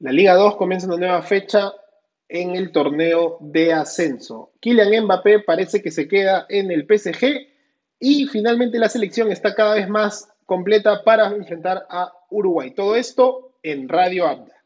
La Liga 2 comienza una nueva fecha en el torneo de ascenso. Kylian Mbappé parece que se queda en el PSG y finalmente la selección está cada vez más completa para enfrentar a Uruguay. Todo esto en Radio Abda.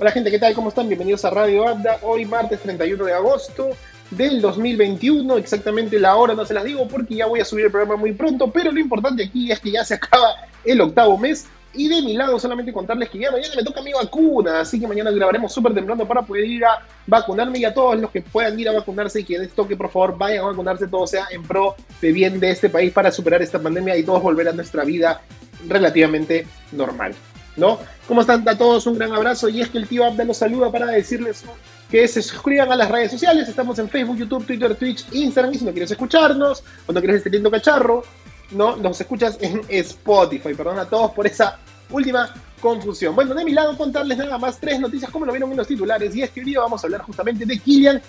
Hola gente, ¿qué tal? ¿Cómo están? Bienvenidos a Radio Abda. Hoy martes 31 de agosto del 2021, exactamente la hora no se las digo porque ya voy a subir el programa muy pronto, pero lo importante aquí es que ya se acaba el octavo mes y de mi lado solamente contarles que ya mañana me toca mi vacuna, así que mañana grabaremos súper temprano para poder ir a vacunarme y a todos los que puedan ir a vacunarse y que les por favor, vayan a vacunarse, todo sea en pro de bien de este país para superar esta pandemia y todos volver a nuestra vida relativamente normal. ¿No? ¿Cómo están a todos? Un gran abrazo y es que el tío Abda los saluda para decirles que se suscriban a las redes sociales. Estamos en Facebook, YouTube, Twitter, Twitch, Instagram y si no quieres escucharnos o no quieres estar teniendo cacharro, ¿no? Nos escuchas en Spotify. Perdón a todos por esa última confusión. Bueno, de mi lado contarles nada más tres noticias como lo vieron en los titulares y es que hoy vamos a hablar justamente de Kylian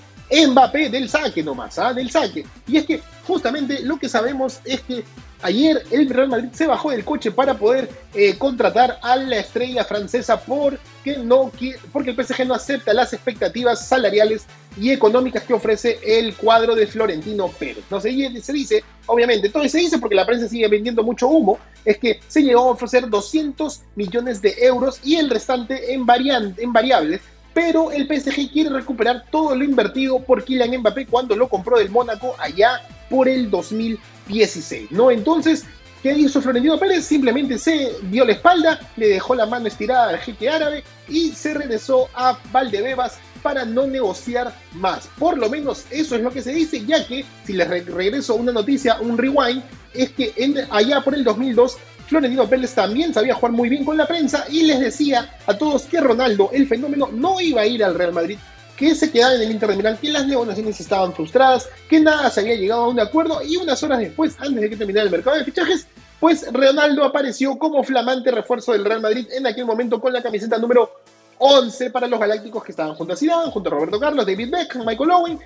Mbappé del saque nomás, ¿ah? Del saque. Y es que justamente lo que sabemos es que Ayer el Real Madrid se bajó del coche para poder eh, contratar a la estrella francesa porque, no, porque el PSG no acepta las expectativas salariales y económicas que ofrece el cuadro de Florentino Pérez. No se, se dice, obviamente, todo se dice porque la prensa sigue vendiendo mucho humo, es que se llegó a ofrecer 200 millones de euros y el restante en, en variables pero el PSG quiere recuperar todo lo invertido por Kylian Mbappé cuando lo compró del Mónaco allá por el 2016, ¿no? Entonces, ¿qué hizo Florentino Pérez? Simplemente se dio la espalda, le dejó la mano estirada al jeque árabe y se regresó a Valdebebas para no negociar más. Por lo menos eso es lo que se dice, ya que si les regreso una noticia, un rewind, es que allá por el 2002 Florentino Pérez también sabía jugar muy bien con la prensa y les decía a todos que Ronaldo, el fenómeno, no iba a ir al Real Madrid, que se quedaba en el Inter de que las negociaciones estaban frustradas, que nada se había llegado a un acuerdo y unas horas después, antes de que terminara el mercado de fichajes, pues Ronaldo apareció como flamante refuerzo del Real Madrid en aquel momento con la camiseta número 11 para los galácticos que estaban junto a Zidane, junto a Roberto Carlos, David Beckham, Michael Owen,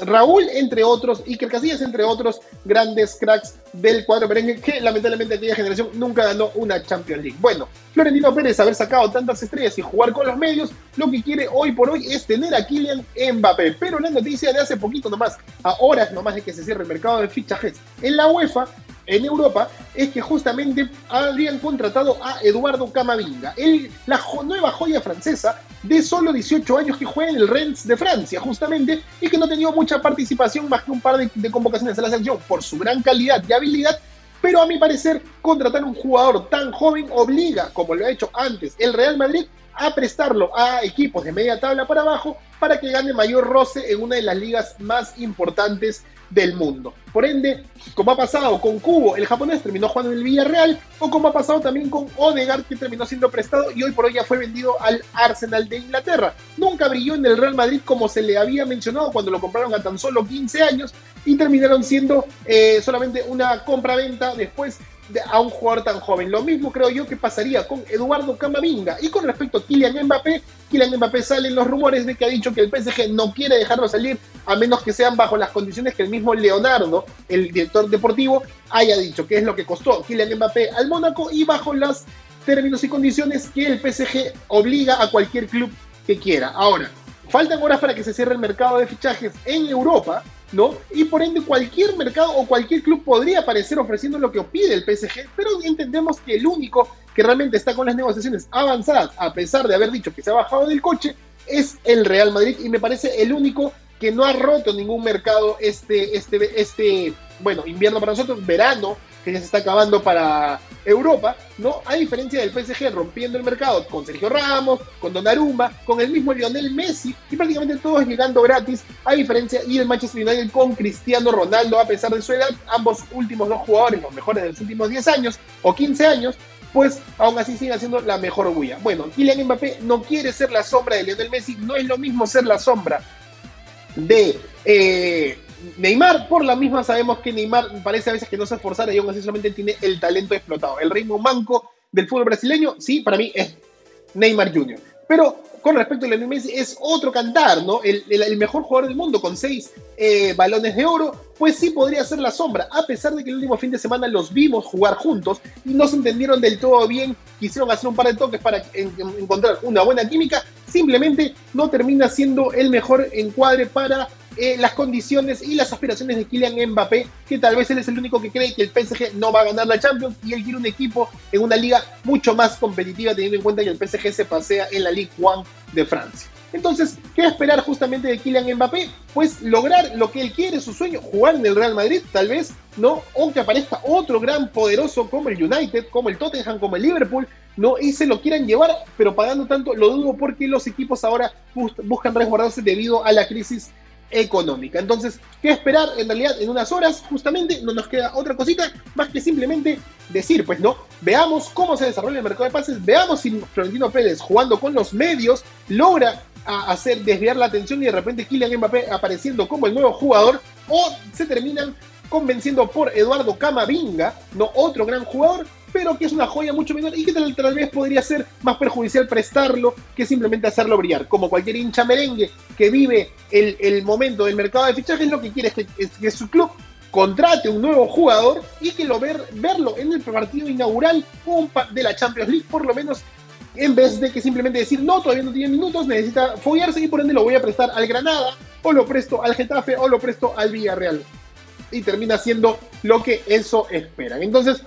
Raúl, entre otros, Iker Casillas, entre otros grandes cracks del cuadro merengue que lamentablemente aquella generación nunca ganó una Champions League. Bueno, Florentino Pérez, haber sacado tantas estrellas y jugar con los medios, lo que quiere hoy por hoy es tener a Kylian Mbappé. Pero la noticia de hace poquito nomás, a horas nomás de que se cierre el mercado de fichajes en la UEFA, en Europa es que justamente habrían contratado a Eduardo Camavinga, el, la nueva joya francesa de solo 18 años que juega en el Rennes de Francia, justamente, y que no ha tenido mucha participación más que un par de, de convocaciones a la selección por su gran calidad y habilidad, pero a mi parecer contratar un jugador tan joven obliga, como lo ha hecho antes el Real Madrid, a prestarlo a equipos de media tabla para abajo para que gane mayor roce en una de las ligas más importantes del mundo. Por ende, como ha pasado con Kubo, el japonés terminó jugando en el Villarreal, o como ha pasado también con Odegaard, que terminó siendo prestado y hoy por hoy ya fue vendido al Arsenal de Inglaterra. Nunca brilló en el Real Madrid como se le había mencionado cuando lo compraron a tan solo 15 años y terminaron siendo eh, solamente una compra-venta después a un jugador tan joven. Lo mismo creo yo que pasaría con Eduardo Camavinga. Y con respecto a Kylian Mbappé, Kylian Mbappé salen los rumores de que ha dicho que el PSG no quiere dejarlo salir a menos que sean bajo las condiciones que el mismo Leonardo, el director deportivo, haya dicho, que es lo que costó Kylian Mbappé al Mónaco y bajo los términos y condiciones que el PSG obliga a cualquier club que quiera. Ahora, faltan horas para que se cierre el mercado de fichajes en Europa ¿no? Y por ende cualquier mercado o cualquier club podría aparecer ofreciendo lo que pide el PSG, pero entendemos que el único que realmente está con las negociaciones avanzadas, a pesar de haber dicho que se ha bajado del coche, es el Real Madrid y me parece el único que no ha roto ningún mercado este, este, este, bueno, invierno para nosotros, verano, que ya se está acabando para Europa, ¿no? A diferencia del PSG rompiendo el mercado con Sergio Ramos, con Donnarumma, con el mismo Lionel Messi y prácticamente todos llegando gratis, a diferencia y el Manchester United con Cristiano Ronaldo a pesar de su edad, ambos últimos dos jugadores, los mejores de los últimos 10 años o 15 años, pues aún así sigue siendo la mejor bulla. Bueno, Kylian Mbappé no quiere ser la sombra de Lionel Messi, no es lo mismo ser la sombra de eh, Neymar, por la misma sabemos que Neymar parece a veces que no se esforzara y aún así solamente tiene el talento explotado. El ritmo manco del fútbol brasileño, sí, para mí es Neymar Jr. Pero con respecto a Lionel Messi es otro cantar, ¿no? El, mejor jugador del mundo con seis eh, balones de oro, pues sí podría ser la sombra, a pesar de que el último fin de semana los vimos jugar juntos y no se entendieron del todo bien, quisieron hacer un par de toques para encontrar una buena química, simplemente no termina siendo el mejor encuadre para eh, las condiciones y las aspiraciones de Kylian Mbappé, que tal vez él es el único que cree que el PSG no va a ganar la Champions y él quiere un equipo en una liga mucho más competitiva, teniendo en cuenta que el PSG se pasea en la Ligue 1 de Francia. Entonces, ¿qué esperar justamente de Kylian Mbappé? Pues lograr lo que él quiere, su sueño, jugar en el Real Madrid, tal vez, ¿no? O que aparezca otro gran poderoso como el United, como el Tottenham, como el Liverpool, ¿no? Y se lo quieran llevar, pero pagando tanto, lo dudo porque los equipos ahora buscan resguardarse debido a la crisis económica. Entonces, ¿qué esperar? En realidad, en unas horas, justamente, no nos queda otra cosita más que simplemente decir, pues no, veamos cómo se desarrolla el mercado de pases, veamos si Florentino Pérez, jugando con los medios, logra hacer desviar la atención y de repente Kylian Mbappé apareciendo como el nuevo jugador, o se terminan convenciendo por Eduardo Camavinga, no otro gran jugador, pero que es una joya mucho menor y que tal, vez podría ser más perjudicial prestarlo que simplemente hacerlo brillar. Como cualquier hincha merengue que vive el, momento del mercado de fichajes, lo que quiere es que, su club contrate un nuevo jugador y que lo ver, verlo en el partido inaugural de la Champions League, por lo menos en vez de que simplemente decir, no, todavía no tiene minutos, necesita follarse y por ende lo voy a prestar al Granada, o lo presto al Getafe, o lo presto al Villarreal. Y termina siendo lo que eso esperan. Entonces,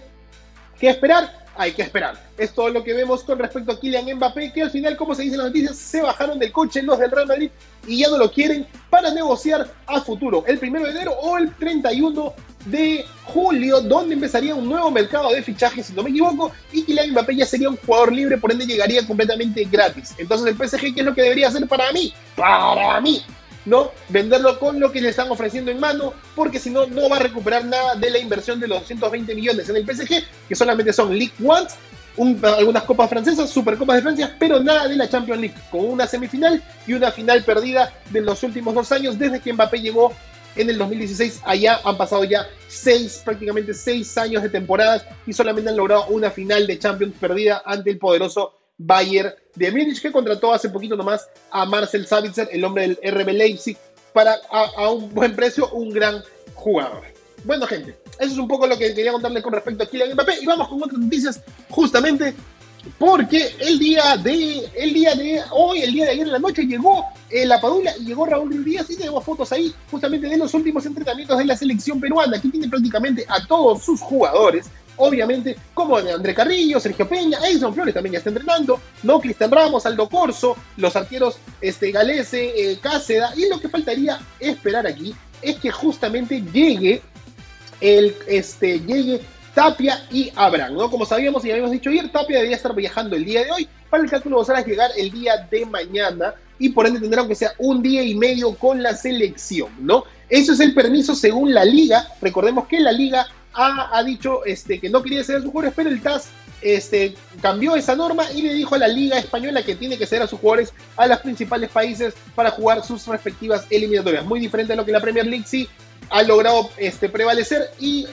¿Qué esperar? Hay que esperar. Es todo lo que vemos con respecto a Kylian Mbappé, que al final, como se dice en las noticias, se bajaron del coche los del Real Madrid y ya no lo quieren para negociar a futuro, el 1 de enero o el 31 de julio, donde empezaría un nuevo mercado de fichajes, si no me equivoco, y Kylian Mbappé ya sería un jugador libre, por ende llegaría completamente gratis. Entonces el PSG, ¿qué es lo que debería hacer para mí? Para mí, ¿no? Venderlo con lo que le están ofreciendo en mano, porque si no, no va a recuperar nada de la inversión de los 220 millones en el PSG, que solamente son League Ones, algunas copas francesas, supercopas de Francia, pero nada de la Champions League, con una semifinal y una final perdida de los últimos dos años, desde que Mbappé llegó en el 2016. Allá han pasado ya seis, prácticamente seis años de temporadas y solamente han logrado una final de Champions perdida ante el poderoso Bayern de Múnich, que contrató hace poquito nomás a Marcel Savitzer, el hombre del RB Leipzig, para a, un buen precio, un gran jugador. Bueno, gente, eso es un poco lo que quería contarles con respecto a Kylian Mbappé. Y vamos con otras noticias, justamente porque el día de el día de hoy, el día de ayer en la noche, llegó eh, la Padula y llegó Raúl Ruiz Díaz y tenemos fotos ahí justamente de los últimos entrenamientos de la selección peruana. Aquí tiene prácticamente a todos sus jugadores obviamente, como de André Carrillo, Sergio Peña, Edson Flores también ya está entrenando, ¿no? Cristian Ramos, Aldo Corso, los arqueros este, Galese, eh, y lo que faltaría esperar aquí es que justamente llegue el, este, llegue Tapia y Abraham, ¿no? Como sabíamos y habíamos dicho ayer, Tapia debería estar viajando el día de hoy, para el cálculo a llegar el día de mañana, y por ende tendrá que sea un día y medio con la selección, ¿no? Eso es el permiso según la liga. Recordemos que la liga ha, dicho este, que no quería ceder a sus jugadores, pero el TAS este, cambió esa norma y le dijo a la Liga Española que tiene que ceder a sus jugadores a los principales países para jugar sus respectivas eliminatorias. Muy diferente a lo que la Premier League sí ha logrado este, prevalecer y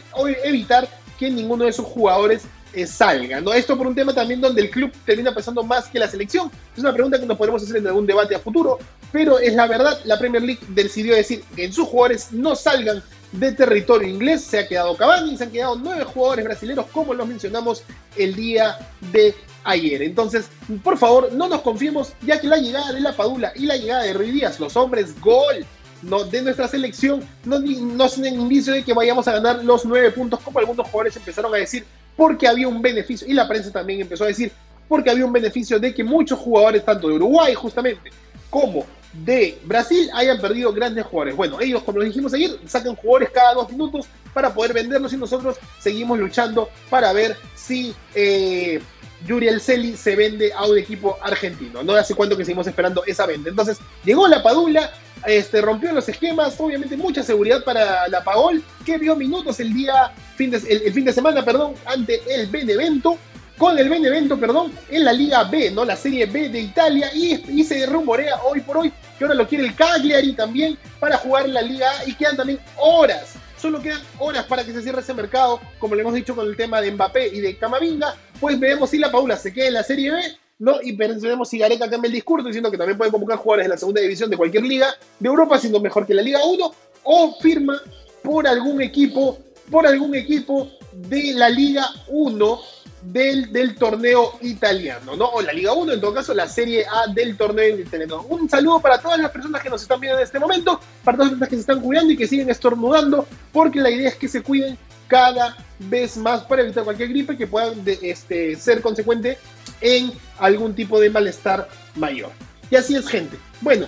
evitar que ninguno de sus jugadores eh, salga. ¿no? Esto por un tema también donde el club termina pesando más que la selección. Es una pregunta que nos podemos hacer en algún debate a futuro, pero es la verdad, la Premier League decidió decir que sus jugadores no salgan de territorio inglés. Se ha quedado Cavani, se han quedado nueve jugadores brasileños, como los mencionamos el día de ayer. Entonces, por favor, no nos confiemos, ya que la llegada de la Padula y la llegada de Ruiz Díaz, los hombres gol no, de nuestra selección, no, no son indicio de que vayamos a ganar los nueve puntos, como algunos jugadores empezaron a decir, porque había un beneficio, y la prensa también empezó a decir, porque había un beneficio de que muchos jugadores, tanto de Uruguay justamente, como de Brasil hayan perdido grandes jugadores. Bueno, ellos, como lo dijimos ayer, sacan jugadores cada dos minutos para poder venderlos y nosotros seguimos luchando para ver si eh, Yuri Celi se vende a un equipo argentino. No hace cuánto que seguimos esperando esa venta. Entonces, llegó la Padula, este, rompió los esquemas, obviamente mucha seguridad para la Pagol, que vio minutos el día, fin de, el, fin de semana, perdón, ante el Benevento con el Benevento, perdón, en la Liga B, ¿no? La Serie B de Italia y, se rumorea hoy por hoy que ahora lo quiere el Cagliari también para jugar en la Liga A y quedan también horas. Solo quedan horas para que se cierre ese mercado, como le hemos dicho con el tema de Mbappé y de Camavinga, pues veremos si la Paula se queda en la Serie B ¿no? Y pensemos si Gareca cambia el discurso diciendo que también puede convocar jugadores de la segunda división de cualquier liga de Europa, siendo mejor que la Liga 1, o firma por algún equipo, por algún equipo de la Liga 1 del, del, torneo italiano, ¿no? O la Liga 1, en todo caso, la Serie A del torneo italiano. Un saludo para todas las personas que nos están viendo en este momento, para todas las personas que se están cuidando y que siguen estornudando, porque la idea es que se cuiden cada vez más para evitar cualquier gripe que pueda este, ser consecuente en algún tipo de malestar mayor. Y así es, gente. Bueno,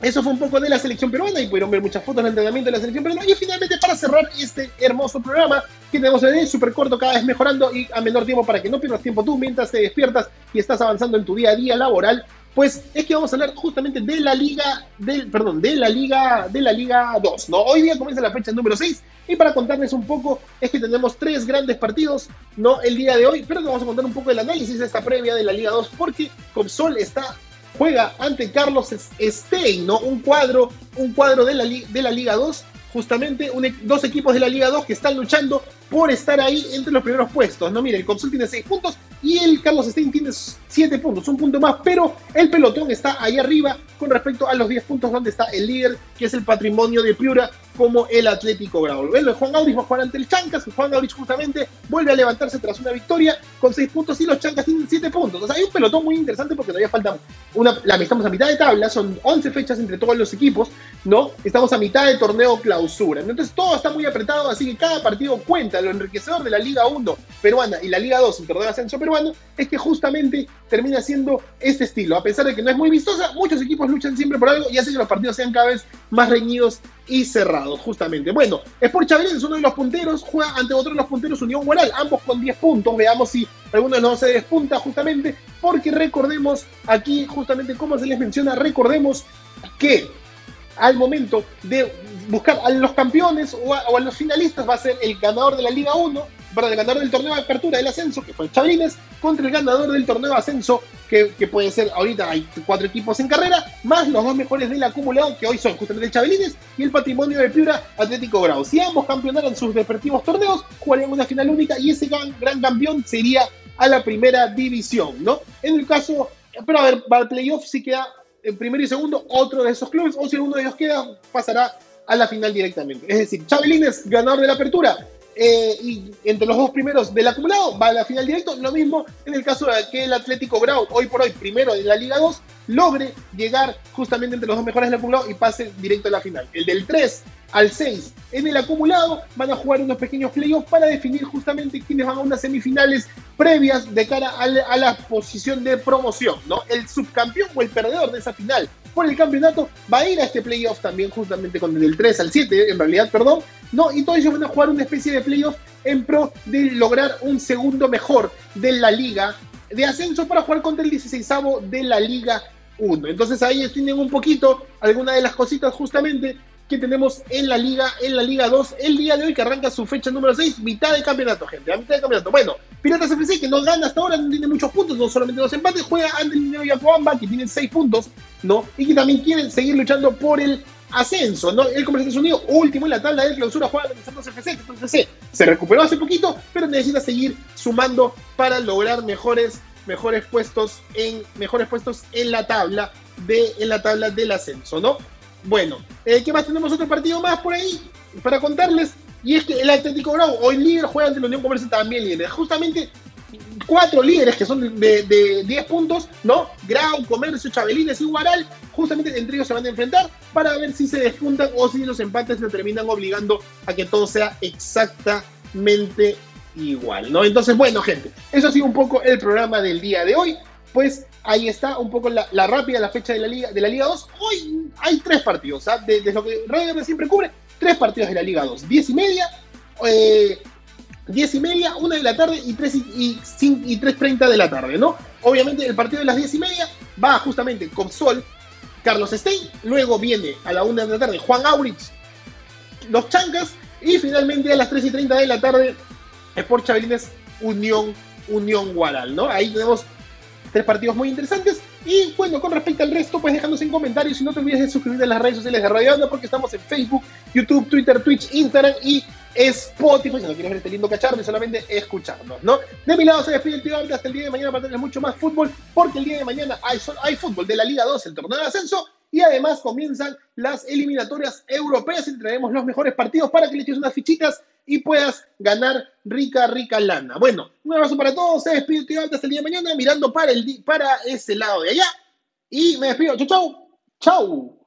eso fue un poco de la selección peruana y pudieron ver muchas fotos del entrenamiento de la selección peruana. Y finalmente, para cerrar este hermoso programa que tenemos hoy, súper corto, cada vez mejorando y a menor tiempo para que no pierdas tiempo tú mientras te despiertas y estás avanzando en tu día a día laboral, pues es que vamos a hablar justamente de la liga, del, perdón, de la liga, de la liga 2, ¿no? Hoy día comienza la fecha número 6 y para contarles un poco es que tenemos tres grandes partidos, ¿no? El día de hoy, pero vamos a contar un poco del análisis de esta previa de la liga 2 porque Copsol está juega ante Carlos Stein, ¿no? Un cuadro, un cuadro de la, de la Liga 2 justamente un, dos equipos de la Liga 2 que están luchando por estar ahí entre los primeros puestos. No, mire, el Consul tiene 6 puntos y el Carlos Stein tiene 7 puntos, un punto más, pero el pelotón está ahí arriba con respecto a los 10 puntos donde está el líder, que es el patrimonio de Piura, como el Atlético Grau. Bueno, Juan Aurich va a jugar ante el Chancas, Juan Aurich justamente vuelve a levantarse tras una victoria con 6 puntos y los Chancas tienen 7 puntos. O sea, hay un pelotón muy interesante porque todavía falta una, la, estamos a mitad de tabla, son 11 fechas entre todos los equipos, ¿no? Estamos a mitad de torneo clausura. Entonces todo está muy apretado, así que cada partido cuenta lo enriquecedor de la Liga 1 peruana y la Liga 2, el torneo de ascenso peruano, es que justamente termina siendo este estilo. A pesar de que no es muy vistosa, muchos equipos luchan siempre por algo y hace que los partidos sean cada vez más reñidos y cerrados, justamente. Bueno, Sport Chavín es uno de los punteros, juega ante otro de los punteros Unión Guaral, ambos con 10 puntos. Veamos si alguno de los dos se despunta, justamente, porque recordemos aquí, justamente como se les menciona, recordemos que al momento de buscar a los campeones o a, los finalistas va a ser el ganador de la Liga 1, para el ganador del torneo de apertura del ascenso, que fue Chabrines, contra el ganador del torneo de ascenso, que, puede ser, ahorita hay cuatro equipos en carrera, más los dos mejores del acumulado, que hoy son justamente el Chabelines y el patrimonio de Piura Atlético Grau. Si ambos campeonaran sus respectivos torneos, jugarían una final única y ese gran, gran campeón sería a la primera división, ¿no? En el caso, pero a ver, para el playoff si queda en primero y segundo otro de esos clubes, o si uno de ellos queda, pasará a la final directamente. Es decir, Chabelines, ganador de la apertura, eh, y entre los dos primeros del acumulado va a la final directo. Lo mismo en el caso de que el Atlético Grau, hoy por hoy primero en la Liga 2, logre llegar justamente entre los dos mejores del acumulado y pase directo a la final. El del 3 al 6 en el acumulado van a jugar unos pequeños playoffs para definir justamente quiénes van a unas semifinales previas de cara a la, a la posición de promoción, ¿no? El subcampeón o el perdedor de esa final el campeonato va a ir a este playoff también justamente con el 3 al 7, en realidad, perdón, ¿no? Y todos ellos van a jugar una especie de playoff en pro de lograr un segundo mejor de la liga de ascenso para jugar contra el 16 de la liga 1. Entonces ahí tienen un poquito algunas de las cositas justamente que tenemos en la liga, en la liga 2, el día de hoy que arranca su fecha número 6, mitad de campeonato, gente, a mitad de campeonato. Bueno, Piratas FC que no gana hasta ahora, no tiene muchos puntos, no solamente dos empates, juega ante el Minero Yacoamba que tiene 6 puntos, ¿no? Y que también quieren seguir luchando por el ascenso, ¿no? El Comerciantes Unido, último en la tabla de clausura, juega ante Santos FC, Santos FC se recuperó hace poquito, pero necesita seguir sumando para lograr mejores mejores puestos en mejores puestos en la tabla de en la tabla del ascenso, ¿no? Bueno, eh, ¿qué más tenemos? Otro partido más por ahí para contarles. Y es que el Atlético Grau, hoy líder, juega ante la Unión Comercial también líder. Justamente cuatro líderes que son de, 10 puntos, ¿no? Grau, Comercio, Chabelines y Guaral, justamente entre ellos se van a enfrentar para ver si se despuntan o si los empates le terminan obligando a que todo sea exactamente igual, ¿no? Entonces, bueno, gente, eso ha sido un poco el programa del día de hoy. Pues ahí está un poco la, rápida, la fecha de la Liga de la Liga 2. Hoy hay tres partidos, ¿sabes? Desde lo que Radio siempre cubre, tres partidos de la Liga 2. Diez y media, eh, diez y media, una de la tarde y tres y, y, tres treinta de la tarde, ¿no? Obviamente el partido de las diez y media va justamente con Sol, Carlos Stein, luego viene a la una de la tarde Juan Aurich, los Chancas, y finalmente a las tres y treinta de la tarde Sport Chabelines Unión, Unión Guaral, ¿no? Ahí tenemos tres partidos muy interesantes. Y bueno, con respecto al resto, pues déjanos en comentarios y no te olvides de suscribirte a las redes sociales de Radio Onda porque estamos en Facebook, YouTube, Twitter, Twitch, Instagram y Spotify, si no quieres ver este lindo cacharro solamente escucharnos, ¿no? De mi lado se despide el tío Abda hasta el día de mañana para tener mucho más fútbol, porque el día de mañana hay, hay fútbol de la Liga 2, el torneo de ascenso, y además comienzan las eliminatorias europeas y traemos los mejores partidos para que le eches unas fichitas y puedas ganar rica, rica lana. Bueno, un abrazo para todos, se despide el tío hasta el día de mañana mirando para, el, para ese lado de allá y me despido, chau, chau, chau.